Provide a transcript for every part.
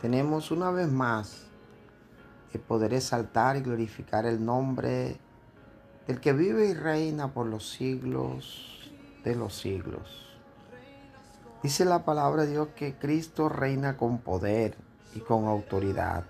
tenemos una vez más de poder exaltar y glorificar el nombre del que vive y reina por los siglos de los siglos. Dice la palabra de Dios que Cristo reina con poder y con autoridad,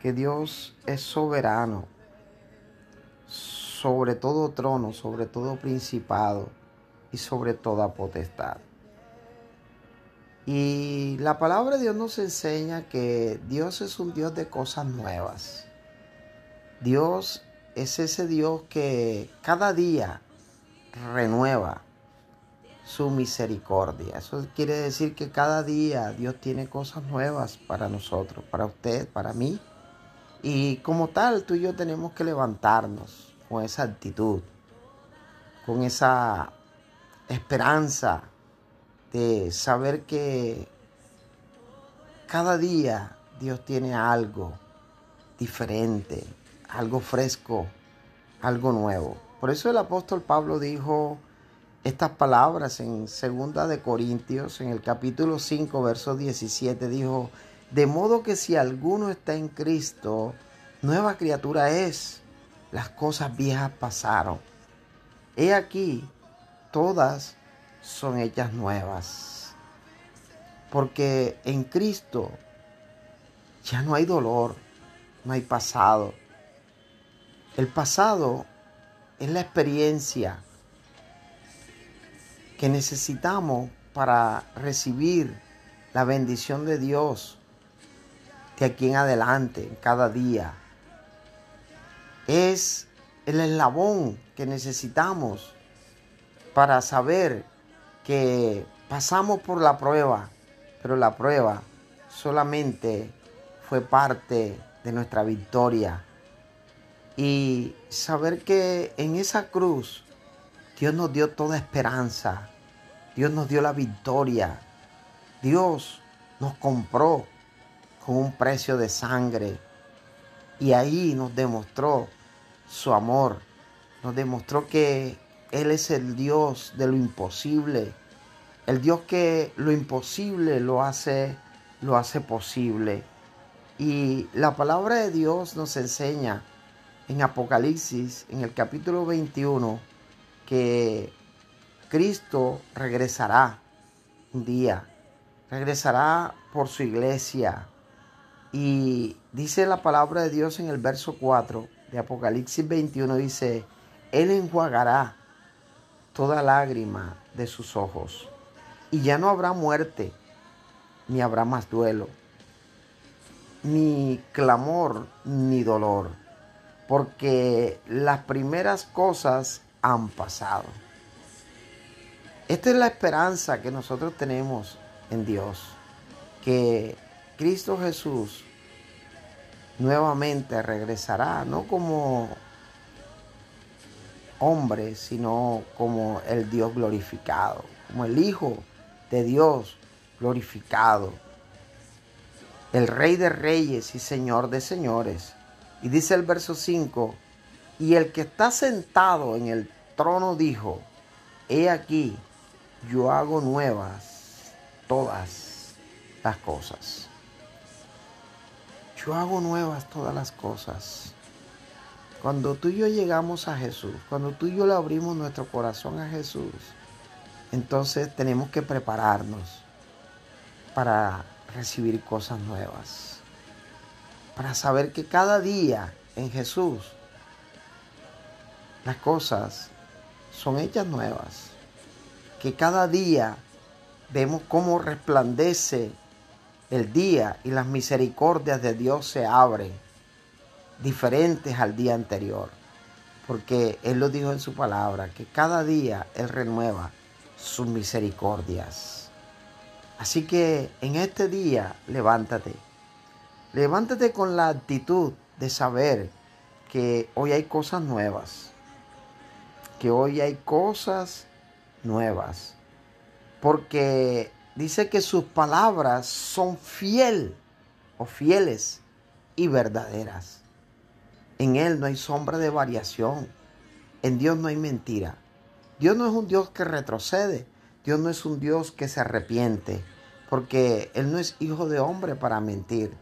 que Dios es soberano sobre todo trono, sobre todo principado y sobre toda potestad. Y la palabra de Dios nos enseña que Dios es un Dios de cosas nuevas. Dios es ese Dios que cada día renueva su misericordia. Eso quiere decir que cada día Dios tiene cosas nuevas para nosotros, para usted, para mí. Y como tal, tú y yo tenemos que levantarnos con esa actitud, con esa esperanza de saber que cada día Dios tiene algo diferente, algo fresco, algo nuevo. Por eso el apóstol Pablo dijo estas palabras en segunda de Corintios, en el capítulo 5, verso 17, dijo, de modo que si alguno está en Cristo, nueva criatura es, las cosas viejas pasaron. He aquí, todas son hechas nuevas. Porque en Cristo ya no hay dolor, no hay pasado. El pasado es la experiencia que necesitamos para recibir la bendición de Dios de aquí en adelante, en cada día. Es el eslabón que necesitamos para saber que pasamos por la prueba, pero la prueba solamente fue parte de nuestra victoria. Y saber que en esa cruz Dios nos dio toda esperanza, Dios nos dio la victoria, Dios nos compró con un precio de sangre y ahí nos demostró su amor, nos demostró que él es el Dios de lo imposible. El Dios que lo imposible lo hace, lo hace posible. Y la palabra de Dios nos enseña en Apocalipsis, en el capítulo 21, que Cristo regresará un día, regresará por su iglesia. Y dice la palabra de Dios en el verso 4 de Apocalipsis 21, dice, Él enjuagará toda lágrima de sus ojos. Y ya no habrá muerte, ni habrá más duelo, ni clamor, ni dolor, porque las primeras cosas han pasado. Esta es la esperanza que nosotros tenemos en Dios, que Cristo Jesús nuevamente regresará, no como hombre, sino como el Dios glorificado, como el Hijo de Dios glorificado, el Rey de Reyes y Señor de Señores. Y dice el verso 5, y el que está sentado en el trono dijo, he aquí, yo hago nuevas todas las cosas. Yo hago nuevas todas las cosas. Cuando tú y yo llegamos a Jesús, cuando tú y yo le abrimos nuestro corazón a Jesús, entonces tenemos que prepararnos para recibir cosas nuevas. Para saber que cada día en Jesús las cosas son hechas nuevas. Que cada día vemos cómo resplandece el día y las misericordias de Dios se abren diferentes al día anterior. Porque Él lo dijo en su palabra, que cada día Él renueva sus misericordias. Así que en este día levántate, Levántate con la actitud de saber que hoy hay cosas nuevas. Que hoy hay cosas nuevas. Porque dice que sus palabras son fiel o fieles y verdaderas. En Él no hay sombra de variación. En Dios no hay mentira. Dios no es un Dios que retrocede. Dios no es un Dios que se arrepiente. Porque Él no es hijo de hombre para mentir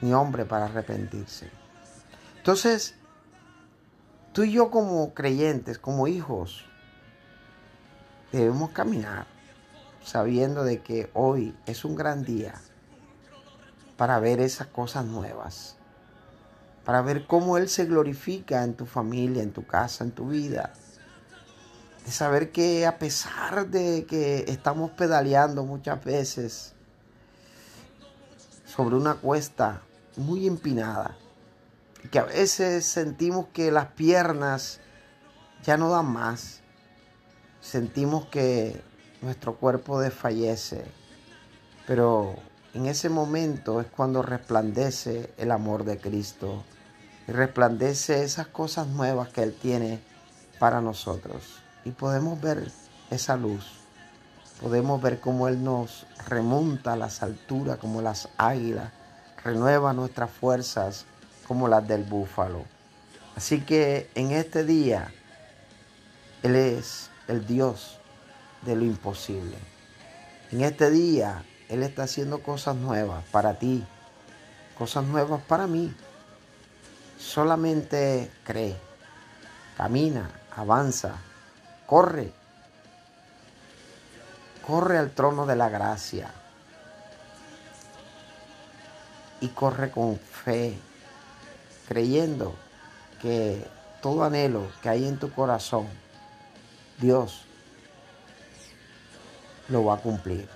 ni hombre para arrepentirse. Entonces, tú y yo como creyentes, como hijos, debemos caminar sabiendo de que hoy es un gran día para ver esas cosas nuevas, para ver cómo Él se glorifica en tu familia, en tu casa, en tu vida. De saber que a pesar de que estamos pedaleando muchas veces sobre una cuesta muy empinada. Que a veces sentimos que las piernas ya no dan más. Sentimos que nuestro cuerpo desfallece. Pero en ese momento es cuando resplandece el amor de Cristo. Y resplandece esas cosas nuevas que Él tiene para nosotros. Y podemos ver esa luz. Podemos ver cómo Él nos remonta a las alturas como las águilas renueva nuestras fuerzas como las del búfalo. Así que en este día, Él es el Dios de lo imposible. En este día, Él está haciendo cosas nuevas para ti, cosas nuevas para mí. Solamente cree, camina, avanza, corre. Corre al trono de la gracia y corre con fe, creyendo que todo anhelo que hay en tu corazón, Dios lo va a cumplir.